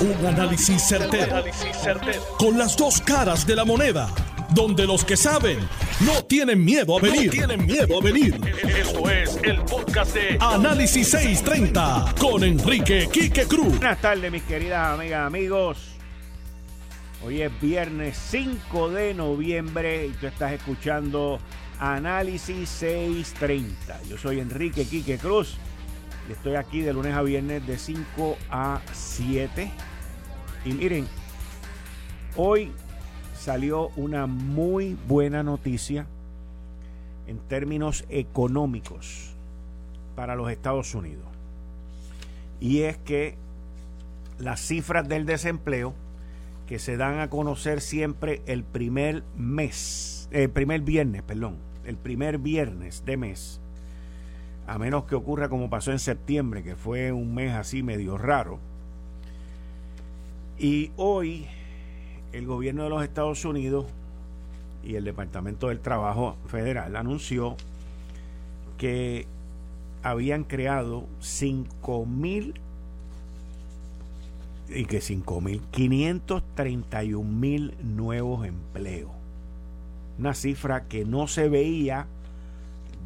Un análisis certero, Con las dos caras de la moneda. Donde los que saben no tienen miedo a venir. tienen miedo a venir. Esto es el podcast de Análisis 630 con Enrique Quique Cruz. Buenas tardes, mis queridas amigas, amigos. Hoy es viernes 5 de noviembre y tú estás escuchando Análisis 630. Yo soy Enrique Quique Cruz y estoy aquí de lunes a viernes de 5 a 7 y miren, hoy salió una muy buena noticia en términos económicos para los Estados Unidos. Y es que las cifras del desempleo que se dan a conocer siempre el primer mes, el primer viernes, perdón, el primer viernes de mes, a menos que ocurra como pasó en septiembre, que fue un mes así medio raro, y hoy el gobierno de los Estados Unidos y el Departamento del Trabajo Federal anunció que habían creado 5 mil y que 5 mil 531 mil nuevos empleos. Una cifra que no se veía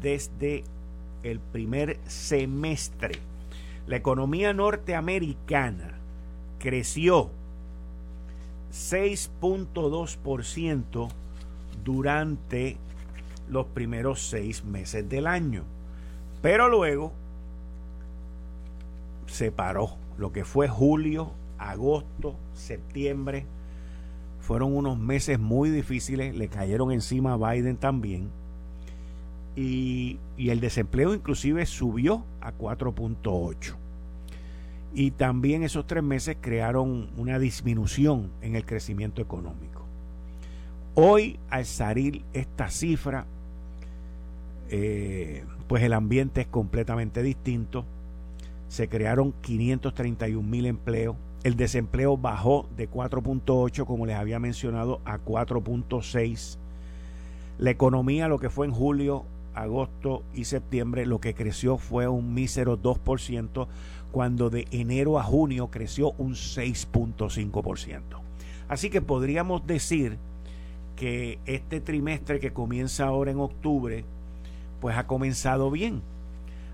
desde el primer semestre. La economía norteamericana creció 6.2% durante los primeros seis meses del año. Pero luego se paró. Lo que fue julio, agosto, septiembre, fueron unos meses muy difíciles. Le cayeron encima a Biden también. Y, y el desempleo inclusive subió a 4.8 y también esos tres meses crearon una disminución en el crecimiento económico. Hoy, al salir esta cifra, eh, pues el ambiente es completamente distinto. Se crearon 531 mil empleos. El desempleo bajó de 4.8, como les había mencionado, a 4.6. La economía, lo que fue en julio, agosto y septiembre, lo que creció fue un mísero 2%, cuando de enero a junio creció un 6.5%. Así que podríamos decir que este trimestre que comienza ahora en octubre, pues ha comenzado bien.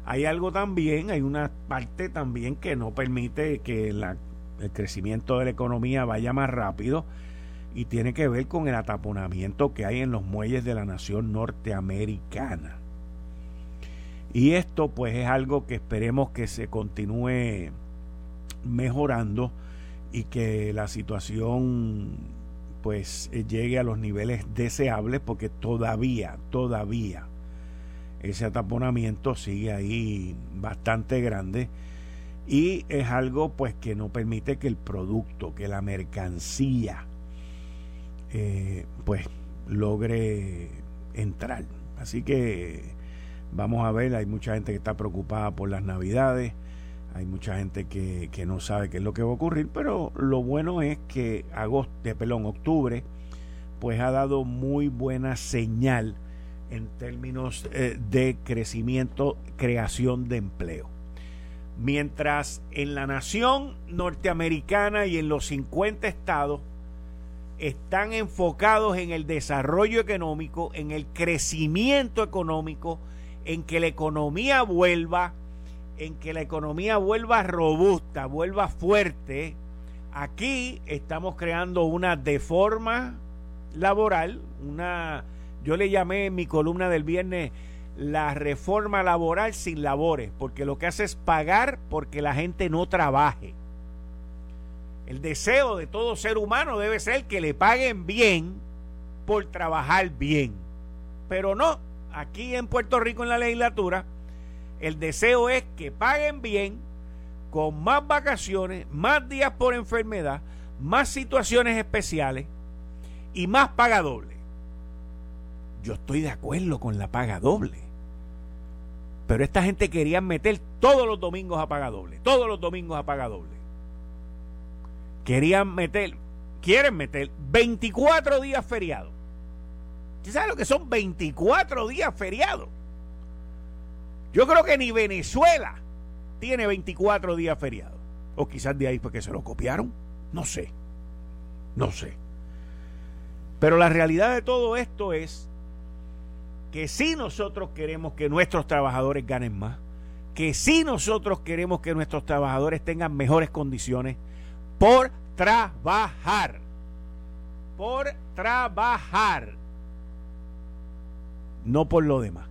Hay algo también, hay una parte también que no permite que el crecimiento de la economía vaya más rápido y tiene que ver con el ataponamiento que hay en los muelles de la nación norteamericana. Y esto pues es algo que esperemos que se continúe mejorando y que la situación pues llegue a los niveles deseables porque todavía, todavía ese ataponamiento sigue ahí bastante grande y es algo pues que no permite que el producto, que la mercancía eh, pues logre entrar. Así que Vamos a ver, hay mucha gente que está preocupada por las navidades, hay mucha gente que, no sabe qué es lo que va a ocurrir, pero lo bueno es que agosto, eh, perdón, octubre, pues ha dado muy buena señal en términos eh, de crecimiento, creación de empleo. Mientras en la nación norteamericana y en los 50 estados están enfocados en el desarrollo económico, en el crecimiento económico, en que la economía vuelva, en que la economía vuelva robusta, vuelva fuerte. Aquí estamos creando una deforma laboral, una, yo le llamé en mi columna del viernes la reforma laboral sin labores, porque lo que hace es pagar porque la gente no trabaje. El deseo de todo ser humano debe ser que le paguen bien por trabajar bien. Pero no, aquí en Puerto Rico en la legislatura, el deseo es que paguen bien, con más vacaciones, más días por enfermedad, más situaciones especiales y más paga doble. Yo estoy de acuerdo con la paga doble. Pero esta gente quería meter todos los domingos a paga doble. Todos los domingos a paga doble. Querían meter, quieren meter 24 días feriados. ¿Usted sabe lo que son 24 días feriados? Yo creo que ni Venezuela tiene 24 días feriados. O quizás de ahí porque se lo copiaron. No sé. No sé. Pero la realidad de todo esto es que si nosotros queremos que nuestros trabajadores ganen más, que si nosotros queremos que nuestros trabajadores tengan mejores condiciones por trabajar, por trabajar, no por lo demás.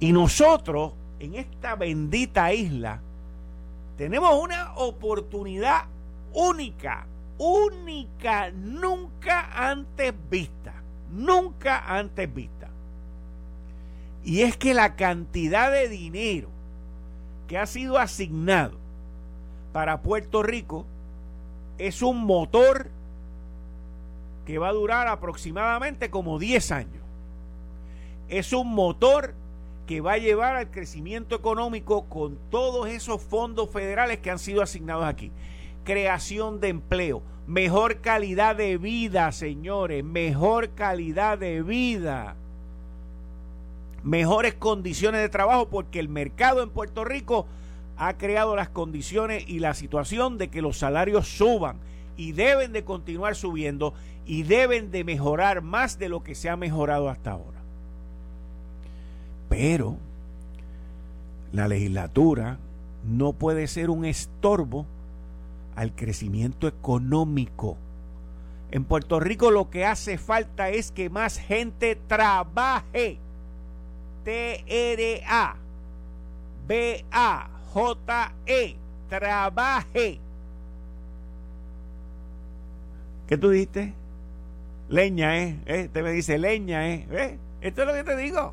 Y nosotros, en esta bendita isla, tenemos una oportunidad única, única, nunca antes vista, nunca antes vista. Y es que la cantidad de dinero que ha sido asignado para Puerto Rico es un motor que va a durar aproximadamente como 10 años. Es un motor que va a llevar al crecimiento económico con todos esos fondos federales que han sido asignados aquí. Creación de empleo, mejor calidad de vida, señores, mejor calidad de vida. Mejores condiciones de trabajo porque el mercado en Puerto Rico ha creado las condiciones y la situación de que los salarios suban y deben de continuar subiendo y deben de mejorar más de lo que se ha mejorado hasta ahora. Pero la legislatura no puede ser un estorbo al crecimiento económico. En Puerto Rico lo que hace falta es que más gente trabaje. T-R-A B-A-J-E trabaje. ¿Qué tú dijiste? Leña, ¿eh? ¿Eh? Te me dice leña, ¿eh? ¿Eh? Esto es lo que te digo.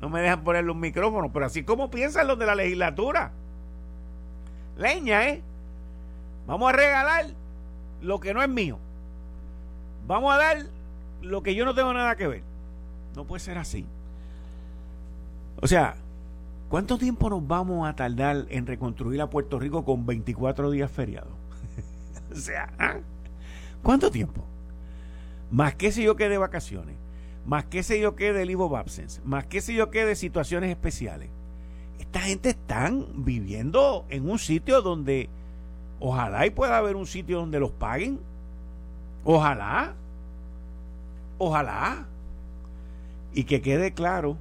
No me dejan ponerle un micrófono, pero así como piensan los de la legislatura. Leña, ¿eh? Vamos a regalar lo que no es mío. Vamos a dar lo que yo no tengo nada que ver. No puede ser así. O sea, ¿cuánto tiempo nos vamos a tardar en reconstruir a Puerto Rico con 24 días feriados? o sea, ¿ah? ¿cuánto tiempo? Más que si yo quede de vacaciones más que sé yo qué de leave of absence, más que sé yo qué de situaciones especiales. Esta gente están viviendo en un sitio donde ojalá y pueda haber un sitio donde los paguen. Ojalá. Ojalá. Y que quede claro,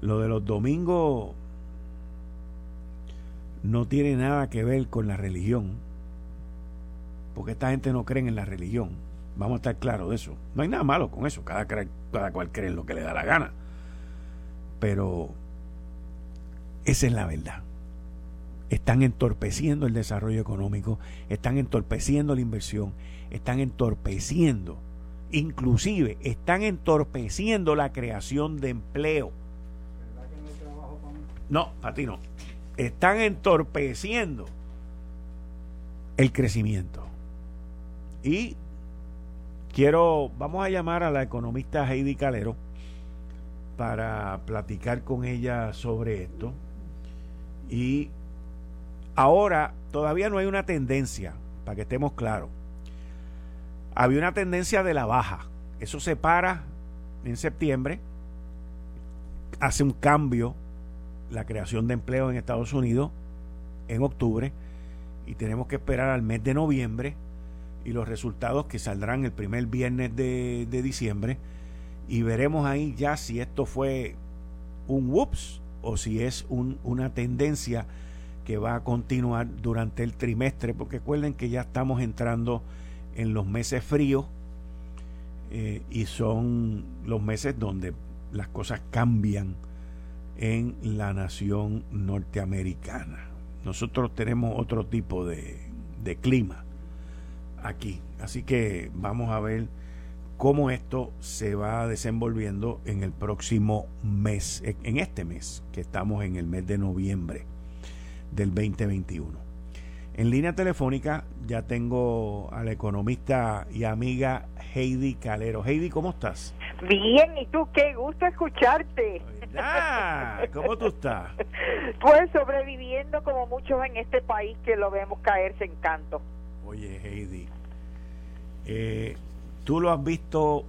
lo de los domingos no tiene nada que ver con la religión, porque esta gente no cree en la religión Vamos a estar claros de eso. No hay nada malo con eso. Cada, cada cual cree en lo que le da la gana. Pero esa es la verdad. Están entorpeciendo el desarrollo económico, están entorpeciendo la inversión, están entorpeciendo, inclusive están entorpeciendo la creación de empleo. No, a ti no. Están entorpeciendo el crecimiento. Y Quiero, vamos a llamar a la economista Heidi Calero para platicar con ella sobre esto. Y ahora todavía no hay una tendencia, para que estemos claros. Había una tendencia de la baja. Eso se para en septiembre, hace un cambio la creación de empleo en Estados Unidos en octubre y tenemos que esperar al mes de noviembre y los resultados que saldrán el primer viernes de, diciembre y veremos ahí ya si esto fue un whoops o si es una tendencia que va a continuar durante el trimestre, porque recuerden que ya estamos entrando en los meses fríos eh, y son los meses donde las cosas cambian en la nación norteamericana. Nosotros tenemos otro tipo de, de clima aquí. Así que vamos a ver cómo esto se va desenvolviendo en el próximo mes, en este mes, que estamos en el mes de noviembre del 2021. En línea telefónica ya tengo a la economista y amiga Heidi Calero. Heidi, ¿cómo estás? Bien, ¿y tú qué gusto escucharte? ¿Cómo tú estás? Pues sobreviviendo como muchos en este país que lo vemos caerse en canto. Oye, Heidi, eh, tú lo has visto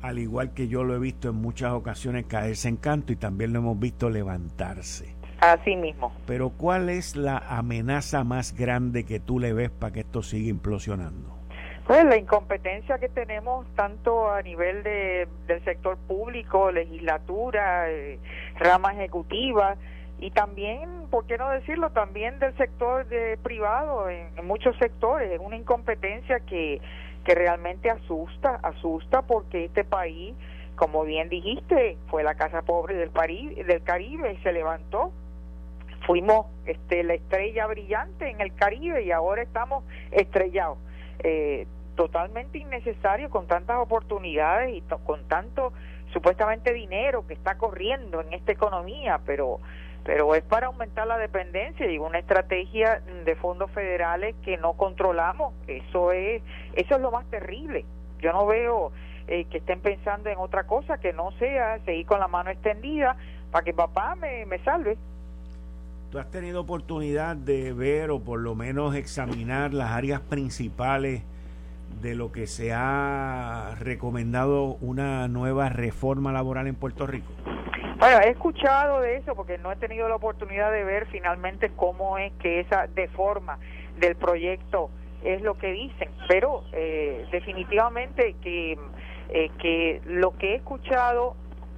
al igual que yo lo he visto en muchas ocasiones caerse en canto y también lo hemos visto levantarse. Así mismo. Pero ¿cuál es la amenaza más grande que tú le ves para que esto siga implosionando? Pues la incompetencia que tenemos tanto a nivel de, del sector público, legislatura, eh, rama ejecutiva y también, ¿por qué no decirlo? También del sector de privado en, muchos sectores. Es una incompetencia que, que realmente asusta, asusta porque este país, como bien dijiste, fue la casa pobre del, del Caribe, se levantó fuimos este, la estrella brillante en el Caribe y ahora estamos estrellados. Eh, totalmente innecesario con tantas oportunidades y con tanto supuestamente dinero que está corriendo en esta economía, pero pero es para aumentar la dependencia y una estrategia de fondos federales que no controlamos. Eso es eso es lo más terrible. Yo no veo eh, que estén pensando en otra cosa que no sea seguir con la mano extendida para que papá me, me salve. ¿Tú has tenido oportunidad de ver o por lo menos examinar las áreas principales de lo que se ha recomendado una nueva reforma laboral en Puerto Rico? Bueno, he escuchado de eso porque no he tenido la oportunidad de ver finalmente cómo es que esa deforma del proyecto es lo que dicen, pero eh, definitivamente que, eh, que lo que he escuchado,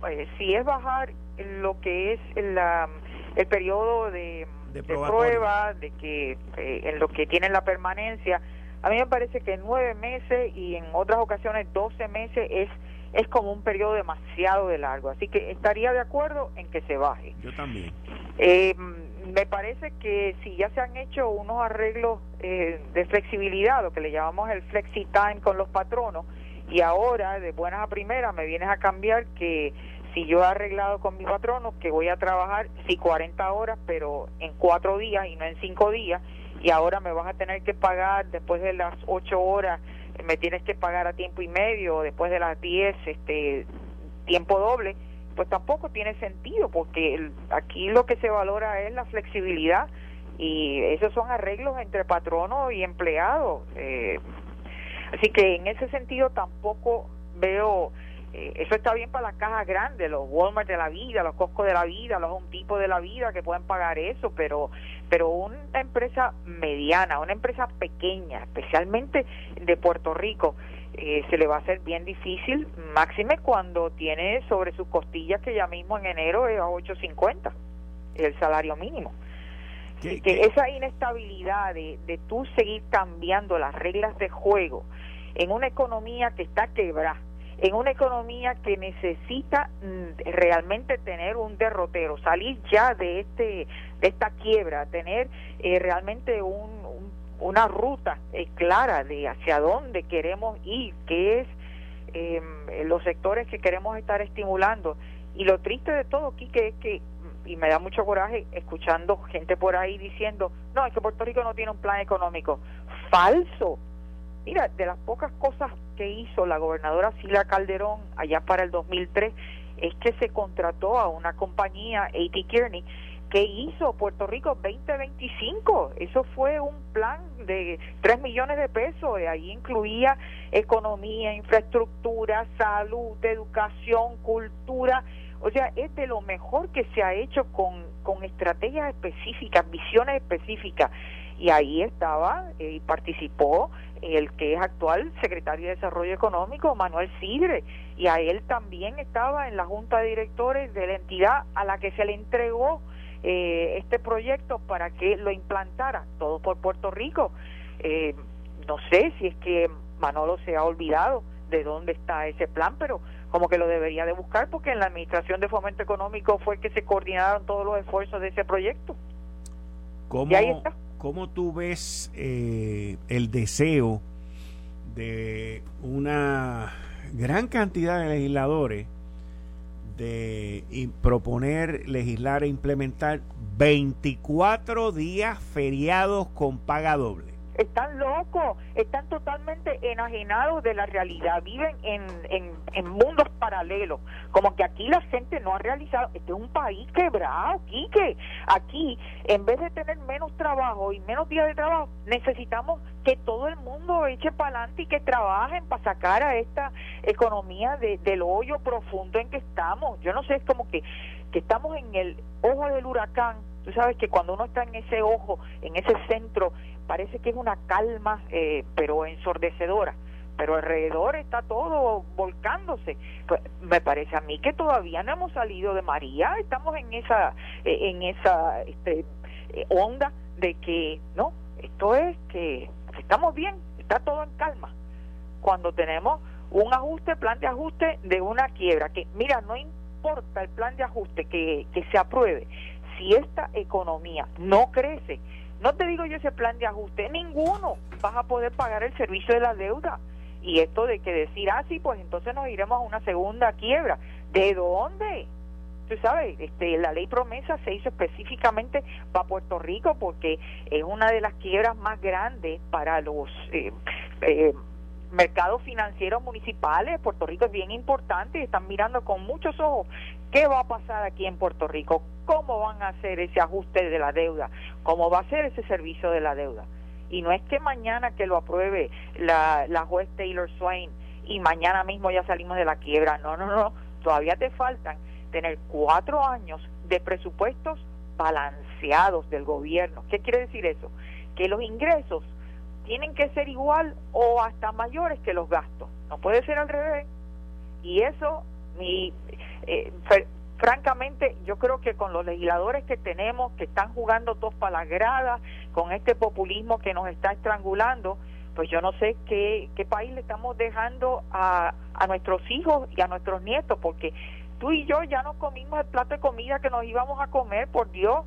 eh, si es bajar lo que es la el periodo de, prueba, de que eh, en lo que tienen la permanencia, a mí me parece que nueve meses y en otras ocasiones doce meses es es como un periodo demasiado de largo, así que estaría de acuerdo en que se baje. Yo también. Eh, me parece que si ya se han hecho unos arreglos eh, de flexibilidad, lo que le llamamos el flexi time con los patronos, y ahora de buenas a primeras me vienes a cambiar que si yo he arreglado con mi patrono que voy a trabajar, sí, 40 horas, pero en cuatro días y no en cinco días, y ahora me vas a tener que pagar después de las ocho horas, me tienes que pagar a tiempo y medio, después de las 10, este, tiempo doble, pues tampoco tiene sentido, porque aquí lo que se valora es la flexibilidad y esos son arreglos entre patrono y empleado. Eh, así que en ese sentido tampoco veo eh, eso está bien para las cajas grandes, los Walmart de la vida, los Costco de la vida, los Home de la vida que pueden pagar eso, pero pero una empresa mediana, una empresa pequeña, especialmente de Puerto Rico, eh, se le va a hacer bien difícil, máxime cuando tiene sobre sus costillas que ya mismo en enero es a 8.50 el salario mínimo. que esa inestabilidad de, de tú seguir cambiando las reglas de juego en una economía que está quebrada, en una economía que necesita mm, realmente tener un derrotero, salir ya de este de esta quiebra, tener eh, realmente un, una ruta eh, clara de hacia dónde queremos ir, qué es em, los sectores que queremos estar estimulando. Y lo triste de todo, Quique, es que, y me da mucho coraje escuchando gente por ahí diciendo, no, es que Puerto Rico no tiene un plan económico. Falso Mira, de las pocas cosas que hizo la gobernadora Sila Calderón allá para el 2003 es que se contrató a una compañía, A.T. Kearney, que hizo Puerto Rico 2025. Eso fue un plan de 3 millones de pesos. Ahí incluía economía, infraestructura, salud, educación, cultura. O sea, es de lo mejor que se ha hecho con, con estrategias específicas, visiones específicas. Y ahí estaba eh, y participó el que es actual secretario de Desarrollo Económico, Manuel Sidre, y a él también estaba en la junta de directores de la entidad a la que se le entregó eh, este proyecto para que lo implantara, todo por Puerto Rico. Eh, no sé si es que Manolo se ha olvidado de dónde está ese plan, pero como que lo debería de buscar porque en la Administración de Fomento Económico fue que se coordinaron todos los esfuerzos de ese proyecto. y ahí está ¿cómo tú ves eh, el deseo de una gran cantidad de legisladores de proponer, legislar e implementar 24 días feriados con paga doble? Están locos, están totalmente enajenados de la realidad, viven en, en, en, mundos paralelos, como que aquí la gente no ha realizado, este es un país quebrado, que aquí en vez de tener menos trabajo y menos días de trabajo, necesitamos que todo el mundo eche para adelante y que trabajen para sacar a esta economía de, del hoyo profundo en que estamos. Yo no sé, es como que, que estamos en el ojo del huracán. Tú sabes que cuando uno está en ese ojo, en ese centro, parece que es una calma, eh, pero ensordecedora pero alrededor está todo volcándose. Pues, me parece a mí que todavía no hemos salido de María, estamos en esa eh, en esa este, eh, onda de que no, esto es que estamos bien, está todo en calma. Cuando tenemos un ajuste, plan de ajuste de una quiebra, que mira, no importa el plan de ajuste que, que se apruebe, si esta economía no crece, no te digo yo ese plan de ajuste, ninguno vas a poder pagar el servicio de la deuda y esto de que decir, ah, sí, pues entonces nos iremos a una segunda quiebra. ¿De dónde? Tú sabes, este, la ley promesa se hizo específicamente para Puerto Rico porque es una de las quiebras más grandes para los eh, eh, mercados financieros municipales. Puerto Rico es bien importante y están mirando con muchos ojos qué va a pasar aquí en Puerto Rico, cómo van a hacer ese ajuste de la deuda, cómo va a ser ese servicio de la deuda. Y no es que mañana que lo apruebe la, la juez Taylor Swain y mañana mismo ya salimos de la quiebra. No, no, no. Todavía te faltan tener cuatro años de presupuestos balanceados del gobierno. ¿Qué quiere decir eso? Que los ingresos tienen que ser igual o hasta mayores que los gastos. No puede ser al revés. Y eso, mi, eh, francamente, yo creo que con los legisladores que tenemos, que están jugando la grada, con este populismo que nos está estrangulando, pues yo no sé qué, qué país le estamos dejando a, a nuestros hijos y a nuestros nietos, porque tú y yo ya no comimos el plato de comida que nos íbamos a comer, por Dios,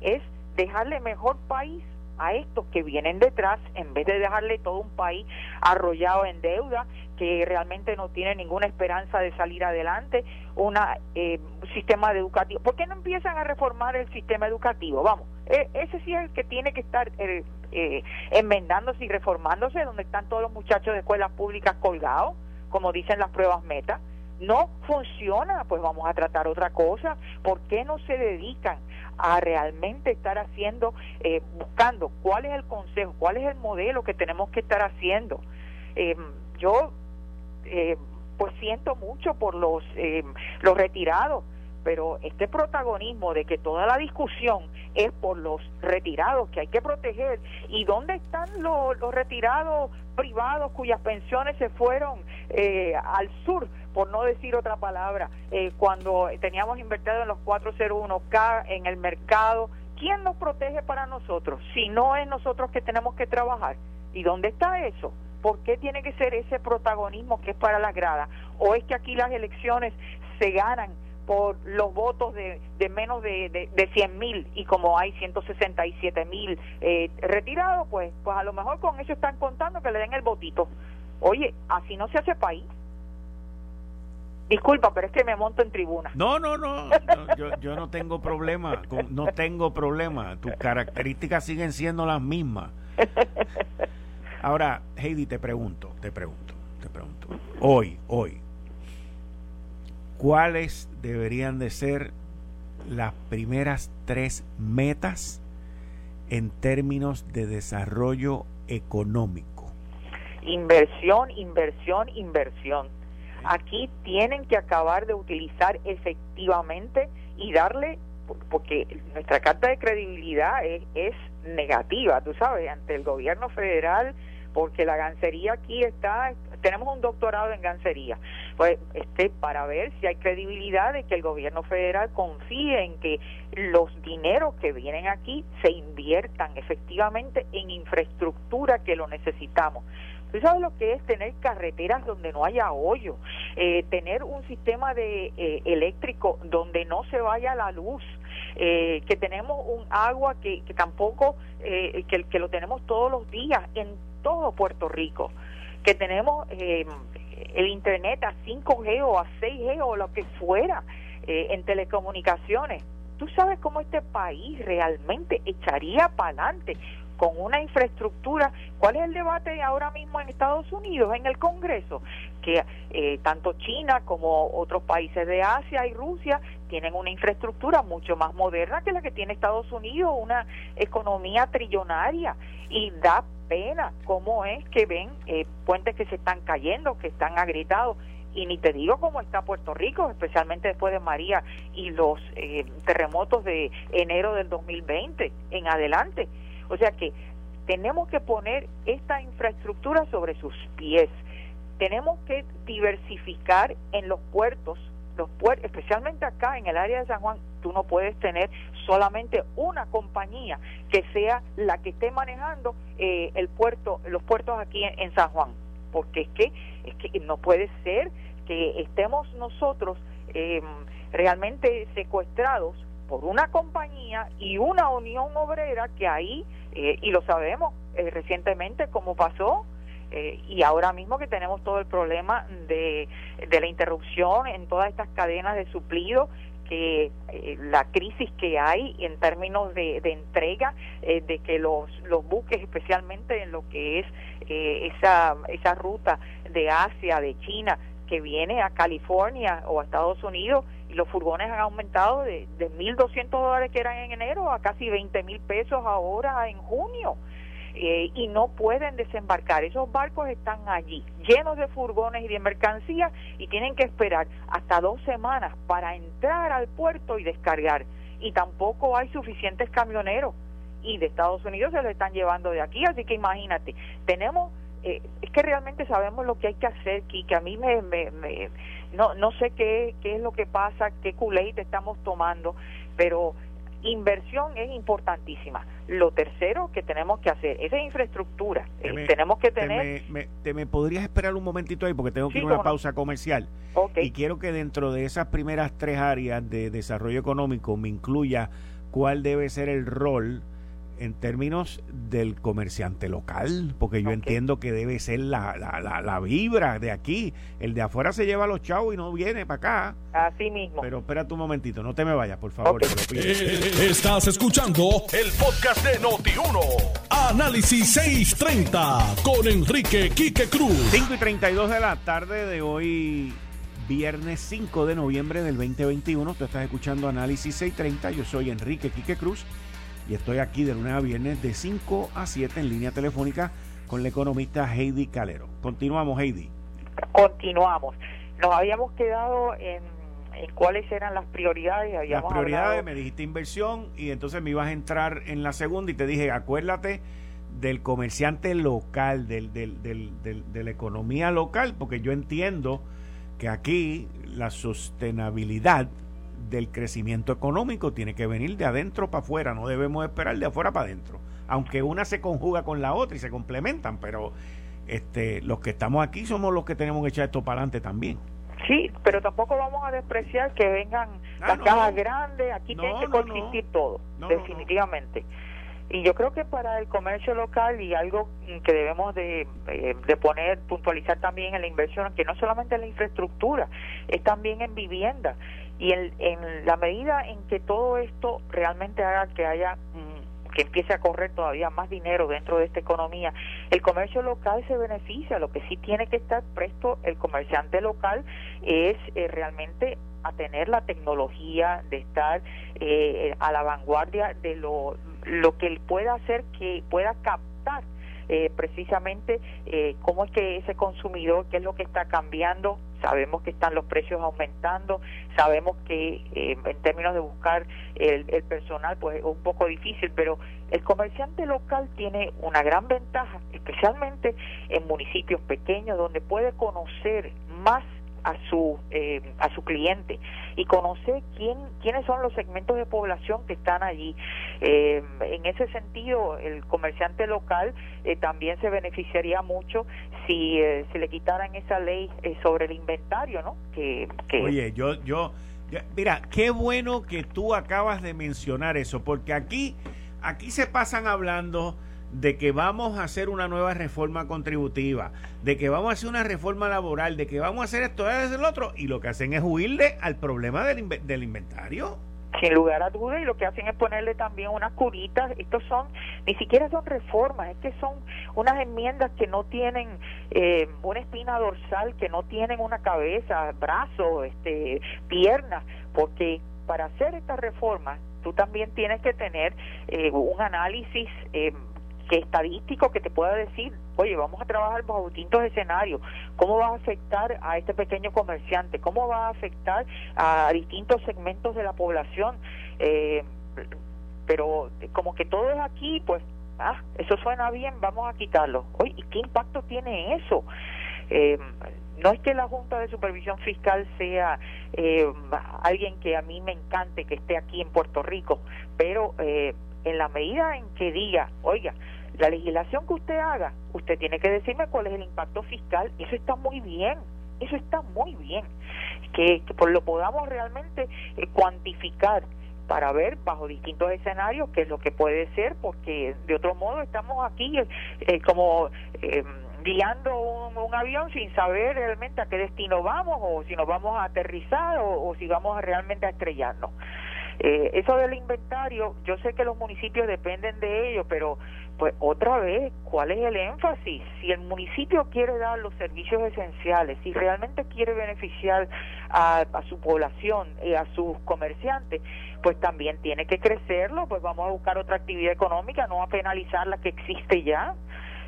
es dejarle mejor país a estos que vienen detrás en vez de dejarle todo un país arrollado en deuda que realmente no tiene ninguna esperanza de salir adelante, una, eh, un sistema educativo. ¿Por qué no empiezan a reformar el sistema educativo? Vamos, e, ese sí es el que tiene que estar eh, eh, enmendándose y reformándose, donde están todos los muchachos de escuelas públicas colgados, como dicen las pruebas meta. No funciona, pues vamos a tratar otra cosa. ¿Por qué no se dedican a realmente estar haciendo, eh, buscando cuál es el consejo, cuál es el modelo que tenemos que estar haciendo. Eh, yo eh, pues siento mucho por los, los retirados, pero este protagonismo de que toda la discusión es por los retirados que hay que proteger y dónde están los, los retirados privados cuyas pensiones se fueron al sur por no decir otra palabra, eh, cuando teníamos invertido en los 401k en el mercado, ¿quién nos protege para nosotros? Si no es nosotros que tenemos que trabajar. ¿Y dónde está eso? ¿Por qué tiene que ser ese protagonismo que es para la grada? ¿O es que aquí las elecciones se ganan por los votos de, de menos de, de, de 100 mil y como hay 167 mil eh, retirados, pues, pues a lo mejor con eso están contando que le den el votito. Oye, así no se hace país. Disculpa, pero es que me monto en tribuna. No, no, no, yo, no tengo problema, no tengo problema. Tus características siguen siendo las mismas. Ahora, Heidi, te pregunto, te pregunto, te pregunto. Hoy, hoy, ¿cuáles deberían de ser las primeras tres metas en términos de desarrollo económico? Inversión, inversión, inversión Aquí tienen que acabar de utilizar efectivamente y darle, porque nuestra carta de credibilidad es, negativa, tú sabes, ante el gobierno federal, porque la gancería aquí está, tenemos un doctorado en gancería, pues este para ver si hay credibilidad de que el gobierno federal confíe en que los dineros que vienen aquí se inviertan efectivamente en infraestructura que lo necesitamos. ¿Tú sabes lo que es tener carreteras donde no haya hoyo? Eh, tener un sistema de eh, eléctrico donde no se vaya la luz, eh, que tenemos un agua que, que tampoco, que, que, lo tenemos todos los días en todo Puerto Rico, que tenemos el internet a 5G o a 6G o lo que fuera en telecomunicaciones. ¿Tú sabes cómo este país realmente echaría para adelante con una infraestructura. ¿Cuál es el debate ahora mismo en Estados Unidos, en el Congreso? Que eh, tanto China como otros países de Asia y Rusia tienen una infraestructura mucho más moderna que la que tiene Estados Unidos, una economía trillonaria y da pena cómo es que ven eh, puentes que se están cayendo, que están agrietados y ni te digo cómo está Puerto Rico, especialmente después de María y los eh, terremotos de enero del 2020 en adelante. O sea que tenemos que poner esta infraestructura sobre sus pies. Tenemos que diversificar en los puertos, los puertos, especialmente acá en el área de San Juan, tú no puedes tener solamente una compañía que sea la que esté manejando eh, el puerto, los puertos aquí en San Juan porque es que, es que no puede ser que estemos nosotros eh, realmente secuestrados por una compañía y una unión obrera que ahí, eh, y lo sabemos eh, recientemente como pasó, y ahora mismo que tenemos todo el problema de, de la interrupción en todas estas cadenas de suplido que la crisis que hay en términos de, de entrega, de que los, los buques, especialmente en lo que es eh, esa, esa ruta de Asia, de China, que viene a California o a Estados Unidos y los furgones han aumentado de, de 1.200 dólares que eran en enero a casi 20 mil pesos ahora en junio. Eh, y no pueden desembarcar. Esos barcos están allí, llenos de furgones y de mercancías, y tienen que esperar hasta dos semanas para entrar al puerto y descargar. Y tampoco hay suficientes camioneros y de Estados Unidos se lo están llevando de aquí, así que imagínate, tenemos, eh, es que realmente sabemos lo que hay que hacer, que a mí me, me, no, no sé qué, qué es lo que pasa, qué culé estamos tomando, pero inversión es importantísima. Lo tercero que tenemos que hacer, esa infraestructura. Eh, tenemos que tener... Te me, te me, podrías esperar un momentito ahí porque tengo que ir a una pausa comercial. Y quiero que dentro de esas primeras tres áreas de desarrollo económico me incluya cuál debe ser el rol en términos del comerciante local, porque yo entiendo que debe ser la, la, la, vibra de aquí. El de afuera se lleva a los chavos y no viene para acá. Así mismo. Pero espérate un momentito, no te me vayas, por favor. Eh, estás escuchando el podcast de Noti1. Análisis 630 con Enrique Quique Cruz. 5 y 32 de la tarde de hoy, viernes 5 de noviembre del 2021. Tú estás escuchando Análisis 630. Yo soy Enrique Quique Cruz y estoy aquí de lunes a viernes de 5 a 7 en línea telefónica con la economista Heidi Calero. Continuamos, Heidi. Continuamos. Nos habíamos quedado en, cuáles eran las prioridades. las prioridades, me dijiste inversión y entonces me ibas a entrar en la segunda y te dije, acuérdate del comerciante local, del, del, del, de la economía local, porque yo entiendo que aquí la sostenibilidad del crecimiento económico tiene que venir de adentro para afuera, no debemos esperar de afuera para adentro. Aunque una se conjuga con la otra y se complementan, pero este, los que estamos aquí somos los que tenemos que echar esto para adelante también. Sí, pero tampoco vamos a despreciar que vengan ah, las cajas grandes, aquí tiene que consistir todo, definitivamente. Y yo creo que para el comercio local y algo que debemos de, eh, de poner, puntualizar también en la inversión, que no solamente en la infraestructura, es también en vivienda. Y en, la medida en que todo esto realmente haga que haya mm, que empiece a correr todavía más dinero dentro de esta economía, el comercio local se beneficia. Lo que sí tiene que estar presto el comerciante local es eh, realmente a tener la tecnología, de estar eh, a la vanguardia de lo, lo que él pueda hacer que pueda captar eh, precisamente eh, cómo es que ese consumidor, qué es lo que está cambiando. Sabemos que están los precios aumentando, sabemos que eh, en términos de buscar el, el personal, pues es un poco difícil, pero el comerciante local tiene una gran ventaja, especialmente en municipios pequeños, donde puede conocer más a su eh, a su cliente y conocer quién quiénes son los segmentos de población que están allí. Eh, en ese sentido el comerciante local eh, también se beneficiaría mucho si se le quitaran esa ley sobre el inventario no que, oye yo yo mira qué bueno que tú acabas de mencionar eso porque aquí aquí se pasan hablando de que vamos a hacer una nueva reforma contributiva, de que vamos a hacer una reforma laboral, de que vamos a hacer esto, y lo otro, y lo que hacen es huirle al problema del, del inventario. Sin lugar a dudas, y lo que hacen es ponerle también unas curitas. Estos son, ni siquiera son reformas, es que son unas enmiendas que no tienen eh, una espina dorsal, que no tienen una cabeza, brazos, este, piernas, porque para hacer estas reformas tú también tienes que tener eh, un análisis eh, que estadístico que te pueda decir, oye, vamos a trabajar bajo distintos escenarios, cómo va a afectar a este pequeño comerciante, cómo va a afectar a distintos segmentos de la población, eh, pero como que todo es aquí, pues, ah, eso suena bien, vamos a quitarlo. Oye, ¿y qué impacto tiene eso? Eh, no es que la Junta de Supervisión Fiscal sea eh, alguien que a mí me encante que esté aquí en Puerto Rico, pero eh, en la medida en que diga, oiga, la legislación que usted haga, usted tiene que decirme cuál es el impacto fiscal, eso está muy bien, eso está muy bien, que, que lo podamos realmente eh, cuantificar para ver bajo distintos escenarios qué es lo que puede ser, porque de otro modo estamos aquí como guiando un, avión sin saber realmente a qué destino vamos o si nos vamos a aterrizar o, si vamos realmente a estrellarnos. Eh, eso del inventario, yo sé que los municipios dependen de ello, pero pues otra vez, ¿cuál es el énfasis? Si el municipio quiere dar los servicios esenciales, si realmente quiere beneficiar a, a su población y a sus comerciantes, pues también tiene que crecerlo, pues vamos a buscar otra actividad económica, no a penalizar la que existe ya.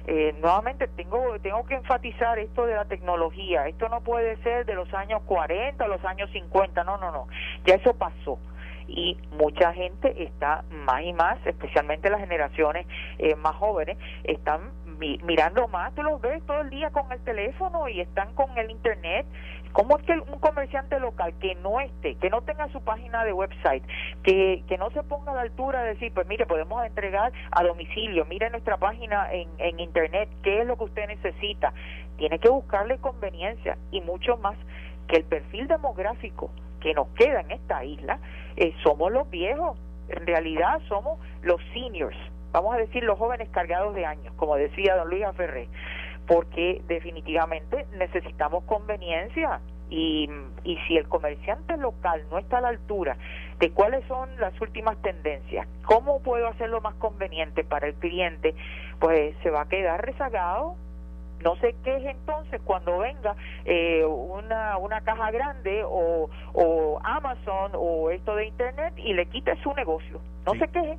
Eh, nuevamente tengo tengo que enfatizar esto de la tecnología. Esto no puede ser de los años 40 o los años 50. No, no, no. Ya eso pasó y mucha gente está más y más, especialmente las generaciones eh, más jóvenes, están mirando más, tú los ves todo el día con el teléfono y están con el internet. ¿Cómo es que un comerciante local que no esté, que no tenga su página de website, que, que no se ponga a la altura de decir, pues mire, podemos entregar a domicilio, mire nuestra página en, en internet, qué es lo que usted necesita? Tiene que buscarle conveniencia y mucho más que el perfil demográfico que nos queda en esta isla, eh, somos los viejos, en realidad somos los seniors, vamos a decir los jóvenes cargados de años, como decía don Luis Ferré, porque definitivamente necesitamos conveniencia y, y si el comerciante local no está a la altura de cuáles son las últimas tendencias, cómo puedo hacerlo más conveniente para el cliente, pues se va a quedar rezagado no qué es entonces cuando venga eh, una, una caja grande o, o Amazon o esto de Internet y le quite su negocio. No qué es.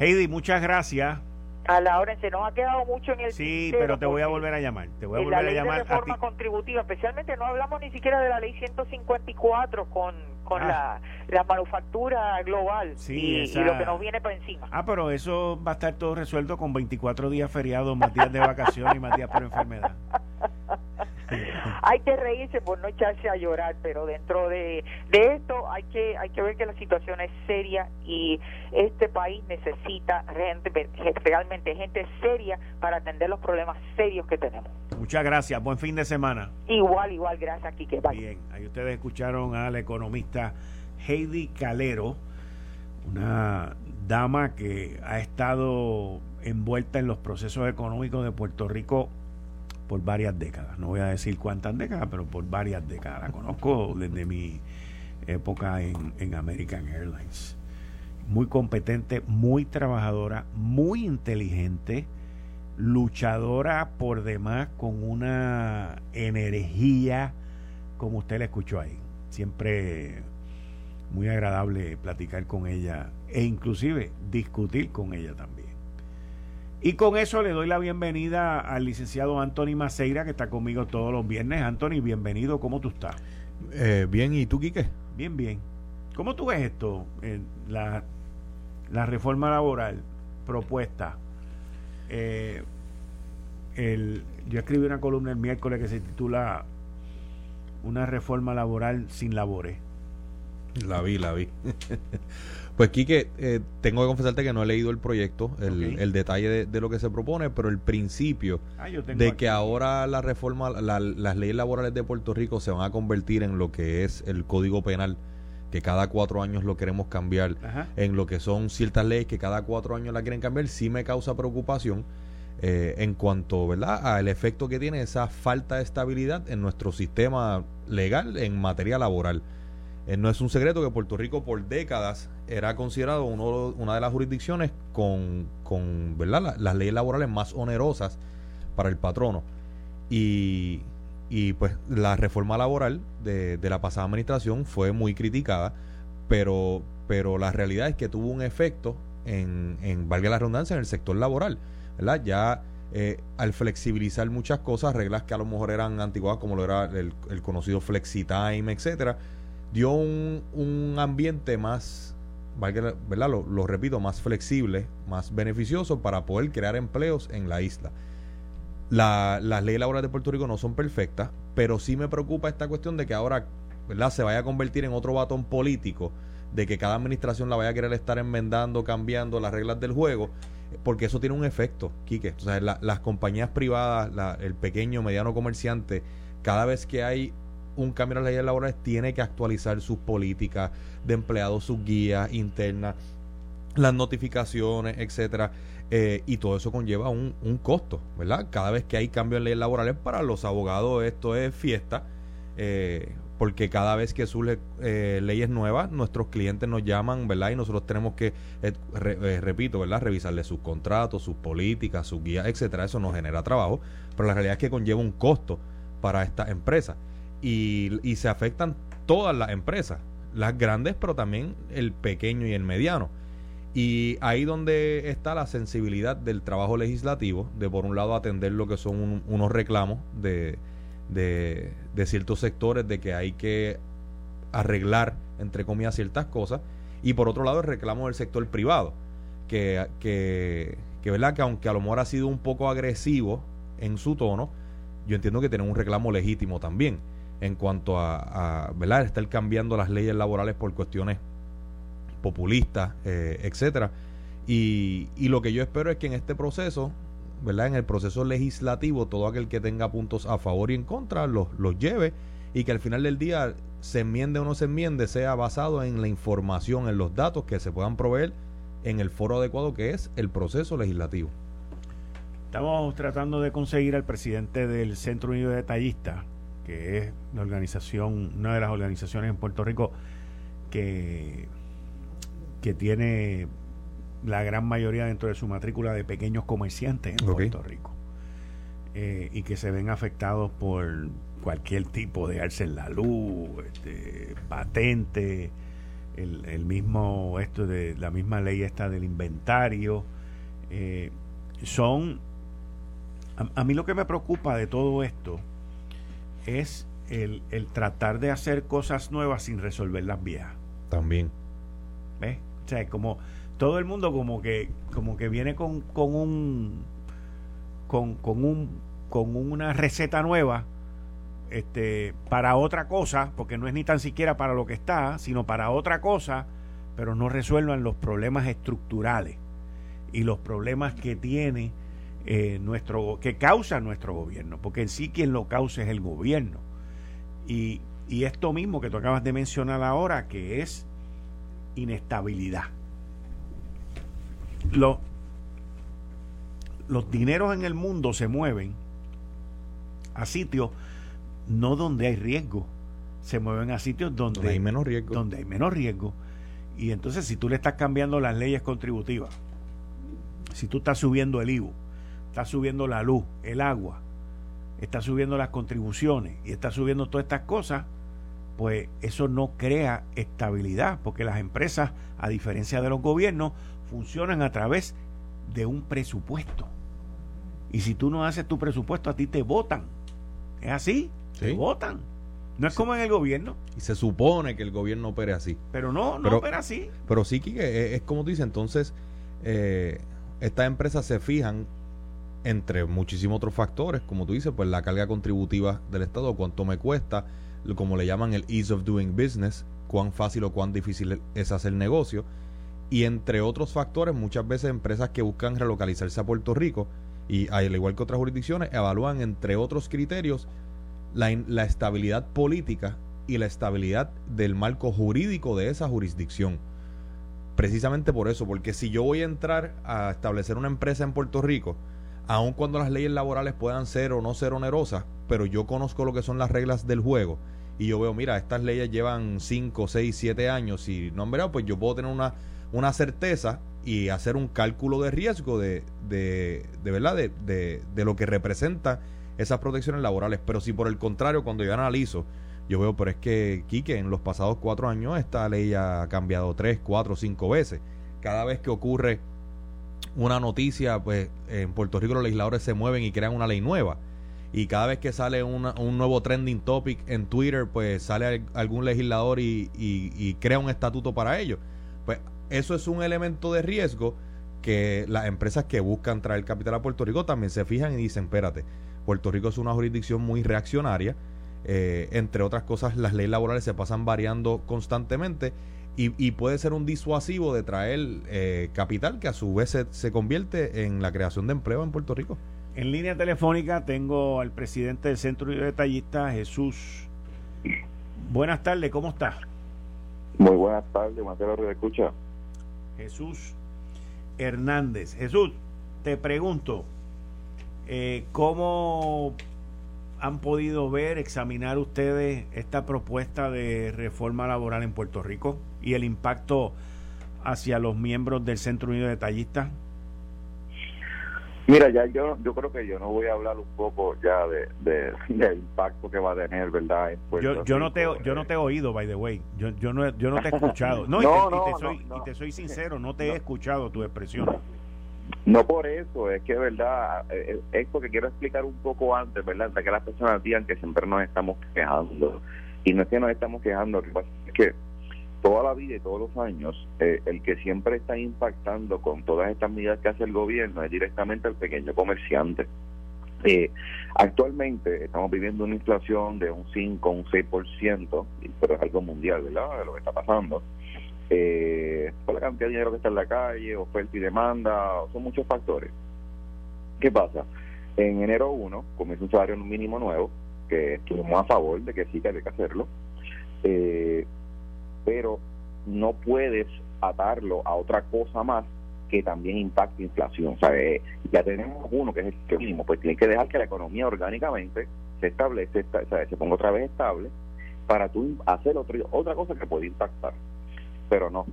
Heidi, muchas gracias. A la hora se nos ha quedado mucho en el Sí, pero te voy a volver a llamar. Te voy a volver a llamar. De reforma contributiva, especialmente no hablamos ni siquiera de la ley 154 con, con ah. la, la, manufactura global y, lo que nos viene por encima. Ah, pero eso va a estar todo resuelto con 24 días feriados, más días de vacaciones y más días por enfermedad. hay que reírse por no echarse a llorar, pero dentro de, de esto hay que hay que ver que la situación es seria y este país necesita gente, realmente gente seria para atender los problemas serios que tenemos. Muchas gracias, buen fin de semana. Igual, igual, gracias, Kike. Bien, ahí ustedes escucharon a la economista Heidi Calero, una dama que ha estado envuelta en los procesos económicos de Puerto Rico por varias décadas. No voy a decir cuántas décadas, pero por varias décadas. La conozco desde mi época en, American Airlines. Muy competente, muy trabajadora, muy inteligente, luchadora por demás, con una energía como usted la escuchó ahí. Siempre muy agradable platicar con ella e inclusive discutir con ella también. Y con eso le doy la bienvenida al licenciado Anthony Maceira, que está conmigo todos los viernes. Anthony, bienvenido. ¿Cómo tú estás? Eh, bien, ¿y tú, Quique? Bien, bien. ¿Cómo tú ves esto? Eh, la, la, reforma laboral propuesta. Eh, el, yo escribí una columna el miércoles que se titula Una reforma laboral sin labores. La vi, la vi. Pues Quique, eh, tengo que confesarte que no he leído el proyecto, el, detalle de, lo que se propone, pero el principio ah, de que ahora la reforma, las leyes laborales de Puerto Rico se van a convertir en lo que es el Código Penal, que cada cuatro años lo queremos cambiar, en lo que son ciertas leyes que cada cuatro años la quieren cambiar, sí me causa preocupación. Eh, en cuanto ¿verdad? al efecto que tiene esa falta de estabilidad en nuestro sistema legal en materia laboral. Eh, no es un secreto que Puerto Rico por décadas era considerado uno, una de las jurisdicciones con, con ¿verdad? las leyes laborales más onerosas para el patrono. Y, y pues la reforma laboral de, de, la pasada administración fue muy criticada, pero, pero la realidad es que tuvo un efecto en, en, valga la redundancia, en el sector laboral, ¿verdad? Ya eh, al flexibilizar muchas cosas, reglas que a lo mejor eran antiguas, como lo era el, conocido FlexiTime, etcétera, dio un, un ambiente más, ¿verdad? Lo, lo, repito, más flexible, más beneficioso para poder crear empleos en la isla. La, las leyes laborales de Puerto Rico no son perfectas, pero sí me preocupa esta cuestión de que ahora ¿verdad? se vaya a convertir en otro batón político, de que cada administración la vaya a querer estar enmendando, cambiando las reglas del juego porque eso tiene un efecto, Quique. O sea, las compañías privadas, el pequeño, mediano comerciante, cada vez que hay un cambio en las leyes laborales, tiene que actualizar sus políticas de empleados, sus guías internas, las notificaciones, etcétera. Eh, y todo eso conlleva un, un, costo, ¿verdad? Cada vez que hay cambios en leyes laborales, para los abogados esto es fiesta. Eh, porque cada vez que surgen eh, leyes nuevas, nuestros clientes nos llaman, ¿verdad? Y nosotros tenemos que, eh, repito, ¿verdad? Revisarle sus contratos, sus políticas, sus guías, etcétera. Eso nos genera trabajo, pero la realidad es que conlleva un costo para estas empresas. Y, y se afectan todas las empresas, las grandes, pero también el pequeño y el mediano. Y ahí donde está la sensibilidad del trabajo legislativo, de por un lado atender lo que son unos reclamos de de, ciertos sectores de que hay que arreglar, entre comillas, ciertas cosas. Y por otro lado, el reclamo del sector privado, que, que, que, ¿verdad? que aunque a lo mejor ha sido un poco agresivo en su tono, yo entiendo que tiene un reclamo legítimo también en cuanto a, a ¿verdad? estar cambiando las leyes laborales por cuestiones populistas, eh, etcétera. Y, y lo que yo espero es que en este proceso ¿verdad? En el proceso legislativo, todo aquel que tenga puntos a favor y en contra los, los lleve y que al final del día se enmiende o no se enmiende sea basado en la información, en los datos que se puedan proveer en el foro adecuado que es el proceso legislativo. Estamos tratando de conseguir al presidente del Centro Unido de Detallistas, que es la organización, una de las organizaciones en Puerto Rico que, que tiene la gran mayoría dentro de su matrícula de pequeños comerciantes en Puerto Rico eh, y que se ven afectados por cualquier tipo de alza en la luz, este, patente, el, mismo esto de la misma ley esta del inventario, eh, son a, mí lo que me preocupa de todo esto es el, el tratar de hacer cosas nuevas sin resolver las viejas. También. ¿Ves? O sea, como todo el mundo como que como que viene con, con un con, con un con una receta nueva este para otra cosa porque no es ni tan siquiera para lo que está sino para otra cosa pero no resuelvan los problemas estructurales y los problemas que tiene eh, nuestro que causa nuestro gobierno porque en sí quien lo causa es el gobierno y, y esto mismo que tú acabas de mencionar ahora que es inestabilidad los, los dineros en el mundo se mueven a sitios no donde hay riesgo, se mueven a sitios donde, hay menos riesgo. Donde hay menos riesgo. Y entonces si tú le estás cambiando las leyes contributivas, si tú estás subiendo el IVU, estás subiendo la luz, el agua, estás subiendo las contribuciones y estás subiendo todas estas cosas, pues eso no crea estabilidad, porque las empresas, a diferencia de los gobiernos, funcionan a través de un presupuesto. Y si tú no haces tu presupuesto, a ti te votan. ¿Es así? Te votan. No es como en el gobierno. Y se supone que el gobierno opere así. Pero no, no opera así. Pero sí, que es, como tú dices, entonces, eh, estas empresas se fijan entre muchísimos otros factores, como tú dices, pues la carga contributiva del Estado, cuánto me cuesta, como le llaman el ease of doing business, cuán fácil o cuán difícil es hacer negocio y entre otros factores, muchas veces empresas que buscan relocalizarse a Puerto Rico y al igual que otras jurisdicciones, evalúan entre otros criterios la, la estabilidad política y la estabilidad del marco jurídico de esa jurisdicción. Precisamente por eso, porque si yo voy a entrar a establecer una empresa en Puerto Rico, aun cuando las leyes laborales puedan ser o no ser onerosas, pero yo conozco lo que son las reglas del juego y yo veo, mira, estas leyes llevan 5, 6, 7 años y no han verado, pues yo puedo tener una una certeza y hacer un cálculo de riesgo de, de, de verdad de, de, lo que representa esas protecciones laborales. Pero si por el contrario, cuando yo analizo, yo veo, pero es que, Quique, en los pasados cuatro años esta ley ha cambiado tres, cuatro, cinco veces. cada vez que ocurre una noticia, pues en Puerto Rico los legisladores se mueven y crean una ley nueva. Y cada vez que sale un nuevo trending topic en Twitter, pues sale algún legislador y, y crea un estatuto para ello. Pues eso es un elemento de riesgo que las empresas que buscan traer capital a Puerto Rico también se fijan y dicen, espérate, Puerto Rico es una jurisdicción muy reaccionaria, eh, entre otras cosas las leyes laborales se pasan variando constantemente y, puede ser un disuasivo de traer eh, capital que a su vez se, convierte en la creación de empleo en Puerto Rico. En línea telefónica tengo al presidente del Centro de Detallistas, Jesús. Buenas tardes, ¿cómo está? Muy buenas tardes, Mateo de escucha. Jesús Hernández. Jesús, te pregunto, eh, ¿cómo han podido ver, examinar ustedes esta propuesta de reforma laboral en Puerto Rico y el impacto hacia los miembros del Centro Unido de Detallistas? Mira, ya yo yo creo que yo no voy a hablar un poco ya de, del impacto que va a tener, ¿verdad? yo, yo no te yo no te he oído, by the way. Yo, yo no yo no te he escuchado. No, y, te, soy y te soy sincero, no te he escuchado tu expresión. No por eso, es que verdad, eh, eh, esto que quiero explicar un poco antes, ¿verdad? Hasta que las personas digan que siempre nos estamos quejando. Y no es que nos estamos quejando, es que toda la vida y todos los años, eh, el que siempre está impactando con todas estas medidas que hace el gobierno es directamente el pequeño comerciante. Eh, actualmente estamos viviendo una inflación de un 5, un 6%, pero es algo mundial, ¿verdad? De lo que está pasando. Eh, por la cantidad de dinero que está en la calle, oferta y demanda, son muchos factores. ¿Qué pasa? En enero 1 comienza un salario mínimo nuevo, que estuvimos a favor de que sí que hay que hacerlo. Eh, pero no puedes atarlo a otra cosa más que también impacte inflación. O sea, eh, ya tenemos uno que es el mínimo, pues tiene que dejar que la economía orgánicamente se establece, se ponga otra vez estable para tú hacer otra cosa que puede impactar. Pero no,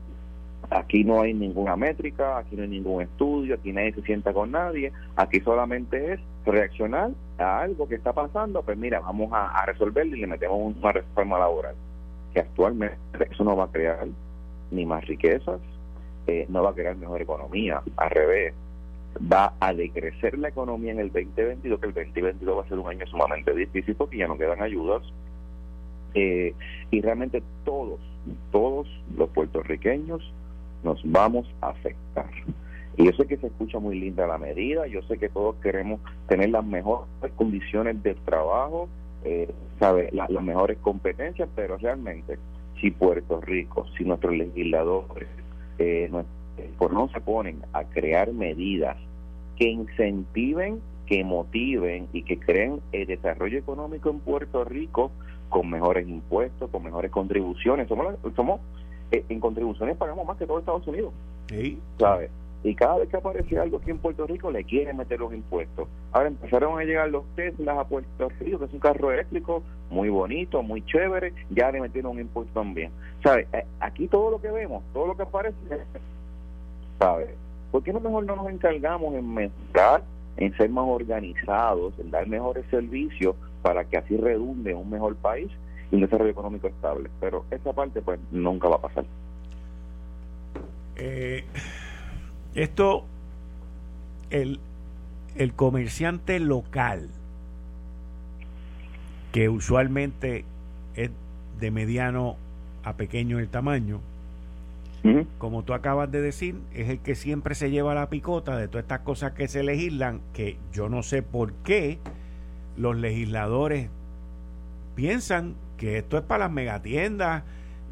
aquí no hay ninguna métrica, aquí no hay ningún estudio, aquí nadie se sienta con nadie, aquí solamente es reaccionar a algo que está pasando, pues mira, vamos a resolverlo y le metemos una reforma laboral que actualmente eso no va a crear ni más riquezas, eh, no va a crear mejor economía, al revés, va a decrecer la economía en el 2022, que el 2022 va a ser un año sumamente difícil porque ya no quedan ayudas. Eh, y realmente todos, todos los puertorriqueños nos vamos a afectar. Y yo sé que se escucha muy linda la medida, yo sé que todos queremos tener las mejores condiciones de trabajo, eh, sabe las mejores competencias, pero realmente si Puerto Rico, si nuestros legisladores eh, no, por no se ponen a crear medidas que incentiven, que motiven y que creen el desarrollo económico en Puerto Rico con mejores impuestos, con mejores contribuciones. Somos, somos eh, en contribuciones pagamos más que todo Estados Unidos. Sí. ¿Sabes? Y cada vez que aparece algo aquí en Puerto Rico le quieren meter los impuestos. Ahora empezaron a llegar los Teslas a Puerto Rico, que es un carro eléctrico muy bonito, muy chévere, ya le metieron un impuesto también. ¿Sabes? Eh, aquí todo lo que vemos, todo lo que aparece, ¿sabes? ¿Por qué no mejor no nos encargamos en mejorar, en ser más organizados, en dar mejores servicios para que así redunde un mejor país y un desarrollo económico estable? Pero esa parte pues nunca va a pasar. Eh esto, el, el comerciante local, que usualmente es de mediano a pequeño el tamaño, como tú acabas de decir, es el que siempre se lleva la picota de todas estas cosas que se legislan, que yo no sé por qué los legisladores piensan que esto es para las megatiendas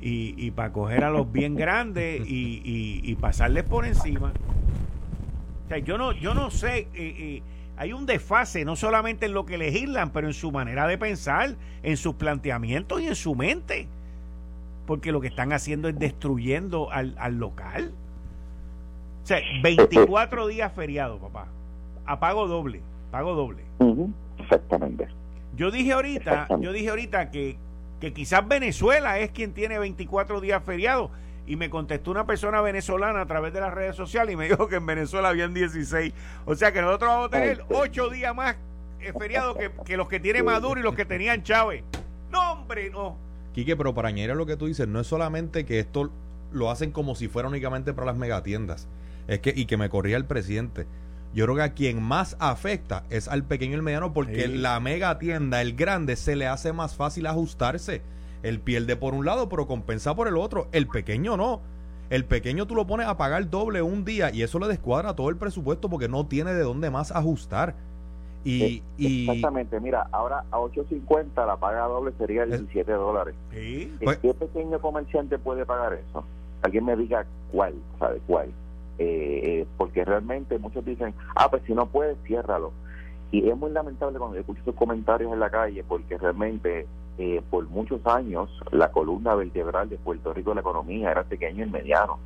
y, y para coger a los bien grandes y, y, pasarles por encima. O sea, yo no, yo no sé, eh, eh, hay un desfase no solamente en lo que legislan, pero en su manera de pensar, en sus planteamientos y en su mente. Porque lo que están haciendo es destruyendo al, al local. O sea, 24 días feriado, papá. A pago doble, pago doble. Exactamente. Yo dije ahorita, yo dije ahorita que que quizás Venezuela es quien tiene 24 días feriados. Y me contestó una persona venezolana a través de las redes sociales y me dijo que en Venezuela habían 16. O sea que nosotros vamos a tener 8 días más eh, feriados que, los que tiene Maduro y los que tenían Chávez. No, hombre, no. Quique, pero para añadir a lo que tú dices, no es solamente que esto lo hacen como si fuera únicamente para las megatiendas. Es que, y que me corría el presidente. Yo creo que a quien más afecta es al pequeño y el mediano porque la mega tienda, el grande, se le hace más fácil ajustarse. Él pierde por un lado, pero compensa por el otro. El pequeño no. El pequeño tú lo pones a pagar doble un día y eso le descuadra todo el presupuesto porque no tiene de dónde más ajustar. Y, y exactamente, mira, ahora a 8.50 la paga doble sería 17 dólares. Pues ¿Qué pequeño comerciante puede pagar eso? Alguien me diga cuál, ¿sabe cuál? Eh, eh, porque realmente muchos dicen, ah, pues si no puedes, ciérralo. Y es muy lamentable cuando escucho esos comentarios en la calle, porque realmente eh, por muchos años la columna vertebral de Puerto Rico de la economía era pequeño y mediano,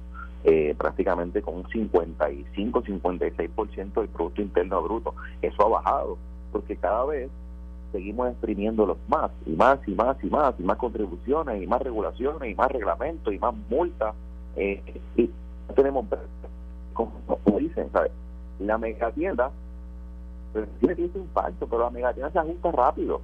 prácticamente con un 55-56% del Producto Interno Bruto. Eso ha bajado, porque cada vez seguimos exprimiéndolos más y más y más y más, y más contribuciones y más regulaciones y más reglamentos y más multas. y tenemos como, dicen, ¿sabes? La megatienda pues, tiene ese impacto, pero la megatienda se ajusta rápido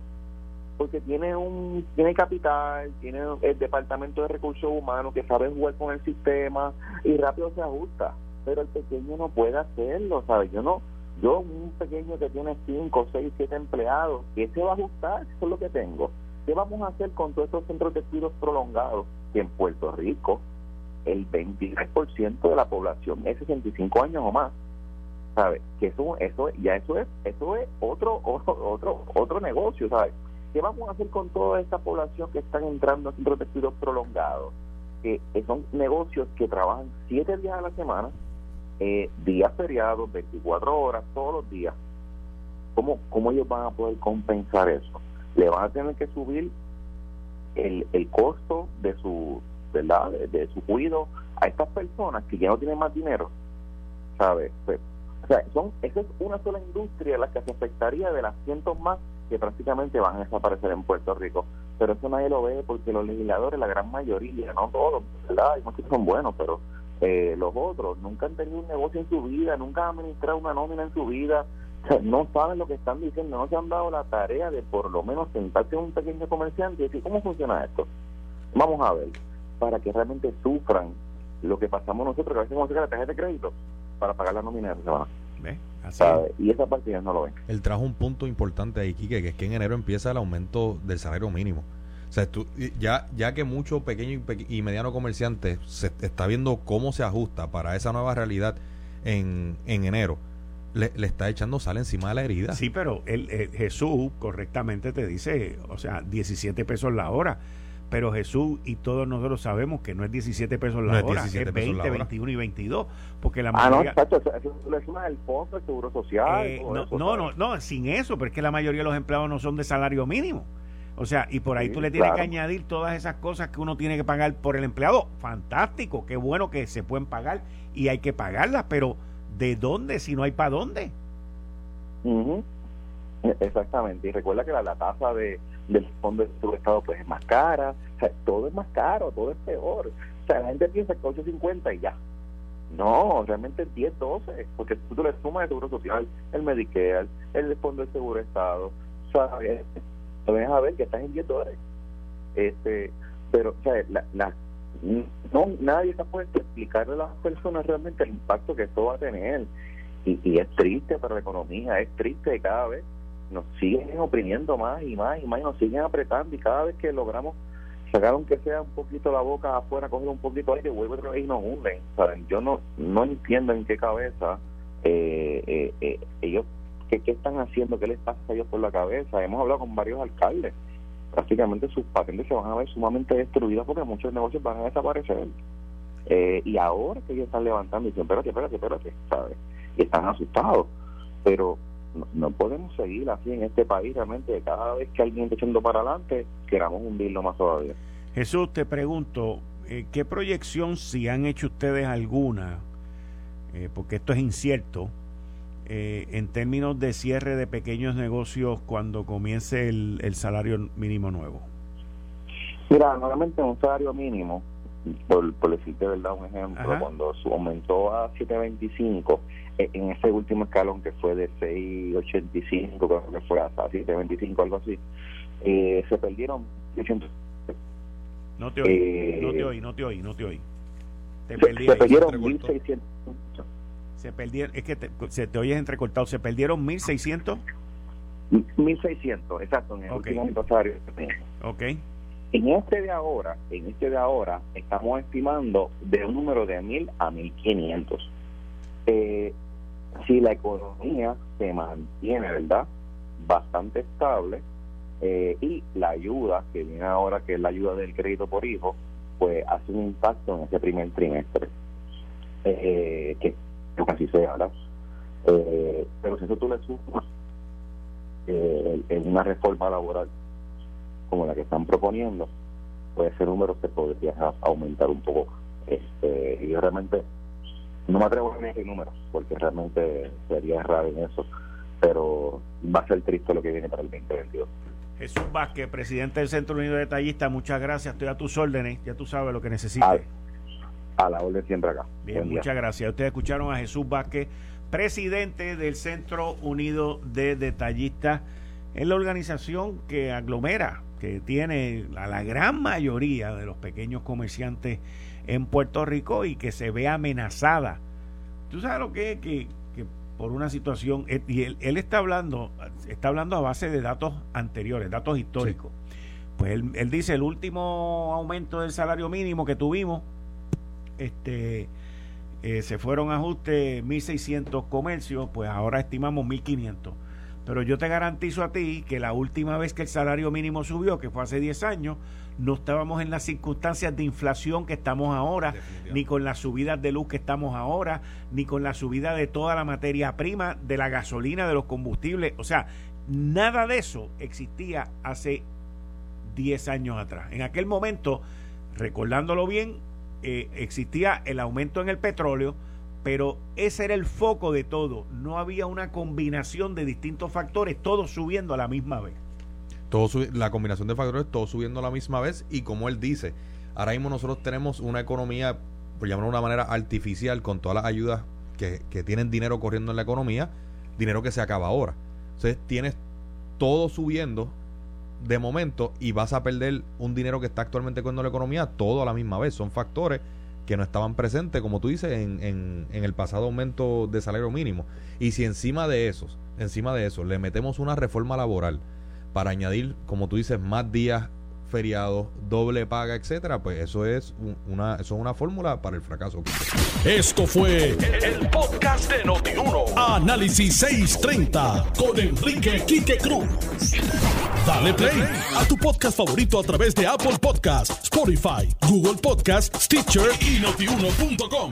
porque tiene un tiene capital, tiene el departamento de recursos humanos que sabe jugar con el sistema y rápido se ajusta, pero el pequeño no puede hacerlo, ¿sabes? Yo no yo un pequeño que tiene 5, 6, 7 empleados, ¿qué se va a ajustar? Eso es lo que tengo. ¿Qué vamos a hacer con todos estos centros de cuidados prolongados que en Puerto Rico el 23% de la población es 65 años o más. ¿Sabes? Que eso, eso, ya eso es, eso es otro, otro, otro, negocio, ¿sabes? ¿Qué vamos a hacer con toda esta población que están entrando a centros de estudios prolongados? Que, son negocios que trabajan 7 días a la semana, eh, días feriados, 24 horas, todos los días. ¿Cómo, ¿Cómo ellos van a poder compensar eso? Le van a tener que subir el, el costo de su ¿verdad? De, su cuidado a estas personas que ya no tienen más dinero, ¿sabes? Pues, o sea, son, esa es una sola industria la que se afectaría de las cientos más que prácticamente van a desaparecer en Puerto Rico. Pero eso nadie lo ve porque los legisladores, la gran mayoría, no todos, ¿verdad? Hay muchos son buenos, pero eh, los otros nunca han tenido un negocio en su vida, nunca han administrado una nómina en su vida, no saben lo que están diciendo, no se han dado la tarea de por lo menos sentarse en un pequeño comerciante y decir, ¿cómo funciona esto? Vamos a ver para que realmente sufran lo que pasamos nosotros, que a veces vamos a la tarjeta de crédito para pagar la nómina de Y esa parte ya no lo ven. Él trajo un punto importante ahí, Kike, que es que en enero empieza el aumento del salario mínimo. O sea, tú, ya, ya que mucho pequeño y, mediano comerciante se está viendo cómo se ajusta para esa nueva realidad en, en enero, le, está echando sal encima de la herida. Sí, pero el, Jesús correctamente te dice, o sea, 17 pesos la hora pero Jesús y todos nosotros sabemos que no es 17 pesos la hora, es 20, 21 y 22, porque la mayoría... Ah, no, exacto, eso es una del fondo del Seguro Social. Eh, no, no, no, sin eso, pero es que la mayoría de los empleados no son de salario mínimo. O sea, y por ahí tú le tienes que añadir todas esas cosas que uno tiene que pagar por el empleado. Fantástico, qué bueno que se pueden pagar y hay que pagarlas, pero ¿de dónde si no hay para dónde? Exactamente, y recuerda que la tasa de del fondo de Estado pues es más cara, todo es más caro, todo es peor. O sea, la gente piensa que 8.50 y ya. No, realmente es 10, 12, porque tú le sumas el seguro social, el Medicare, el fondo de seguro Estado, sabes, vas a ver que estás en 10 dólares. Este, pero, o sea, la, la, no, nadie está puesto explicarle a las personas realmente el impacto que esto va a tener. Y, y es triste para la economía, es triste cada vez nos siguen oprimiendo más y más y más y nos siguen apretando y cada vez que logramos sacar aunque sea un poquito la boca afuera, coger un poquito aire, vuelve otra vez y nos hunden. ¿saben? Yo no no entiendo en qué cabeza eh, eh, eh, ellos, qué, qué están haciendo, qué les pasa a ellos por la cabeza. Hemos hablado con varios alcaldes. Prácticamente sus patentes se van a ver sumamente destruidas porque muchos negocios van a desaparecer. y ahora que ellos están levantando dicen, espérate, espérate, espérate, ¿sabes? Y están asustados. Pero no, podemos seguir así en este país realmente cada vez que alguien está echando para adelante queramos hundirlo más todavía. Jesús te pregunto eh, qué proyección si han hecho ustedes alguna eh, porque esto es incierto eh, en términos de cierre de pequeños negocios cuando comience el, salario mínimo nuevo mira normalmente un salario mínimo por, por decirte verdad un ejemplo cuando su aumentó a 725 eh, en ese último escalón que fue de 6.85, creo que fue hasta 7.25, algo así, eh, se perdieron No te oí, no te eh, oí, no te oí, no te oí. se, perdieron 1.600. Se perdieron, es que se te oyes entrecortado, se perdieron 1.600. 1.600, exacto, en el último aniversario. Ok. En este de ahora, en este de ahora, estamos estimando de un número de 1.000 a 1.500. Eh, si la economía se mantiene, ¿verdad? Bastante estable eh, y la ayuda que viene ahora, que es la ayuda del crédito por hijo, pues hace un impacto en ese primer trimestre, eh, que así sea, ¿verdad? Eh, pero si eso tú le sumas eh, en una reforma laboral como la que están proponiendo, pues ese número se podría aumentar un poco. Este, y realmente no me atrevo a decir números, porque realmente sería errado en eso, pero va a ser triste lo que viene para el 2022. Jesús Vázquez, presidente del Centro Unido de Tallistas, muchas gracias, estoy a tus órdenes, ya tú sabes lo que necesites. A, la orden siempre acá. Bien, muchas gracias. Ustedes escucharon a Jesús Vázquez, presidente del Centro Unido de Detallistas, es la organización que aglomera, que tiene a la gran mayoría de los pequeños comerciantes en Puerto Rico y que se ve amenazada. ¿Tú sabes lo que es? Que, por una situación, eh, y él, él, está hablando, está hablando a base de datos anteriores, datos históricos. Pues él, él, dice, el último aumento del salario mínimo que tuvimos, este eh, se fueron ajustes 1.600 comercios, pues ahora estimamos 1.500. Pero yo te garantizo a ti que la última vez que el salario mínimo subió, que fue hace 10 años, no estábamos en las circunstancias de inflación que estamos ahora, ni con las subidas de luz que estamos ahora, ni con la subida de toda la materia prima, de la gasolina, de los combustibles. O sea, nada de eso existía hace 10 años atrás. En aquel momento, recordándolo bien, eh, existía el aumento en el petróleo, pero ese era el foco de todo. No había una combinación de distintos factores, todos subiendo a la misma vez la combinación de factores, todo subiendo a la misma vez y como él dice, ahora mismo nosotros tenemos una economía, por llamarlo de una manera artificial, con todas las ayudas que, que tienen dinero corriendo en la economía, dinero que se acaba ahora. Entonces tienes todo subiendo de momento y vas a perder un dinero que está actualmente corriendo la economía todo a la misma vez. Son factores que no estaban presentes, como tú dices, en, en, en, el pasado aumento de salario mínimo. Y si encima de esos, encima de eso, le metemos una reforma laboral para añadir, como tú dices, más días feriados, doble paga, etcétera, pues eso es una, eso es una fórmula para el fracaso. Esto fue el, podcast de Notiuno. Análisis 630 con Enrique Quique Cruz. Dale play a tu podcast favorito a través de Apple Podcasts, Spotify, Google Podcasts, Stitcher y notiuno.com.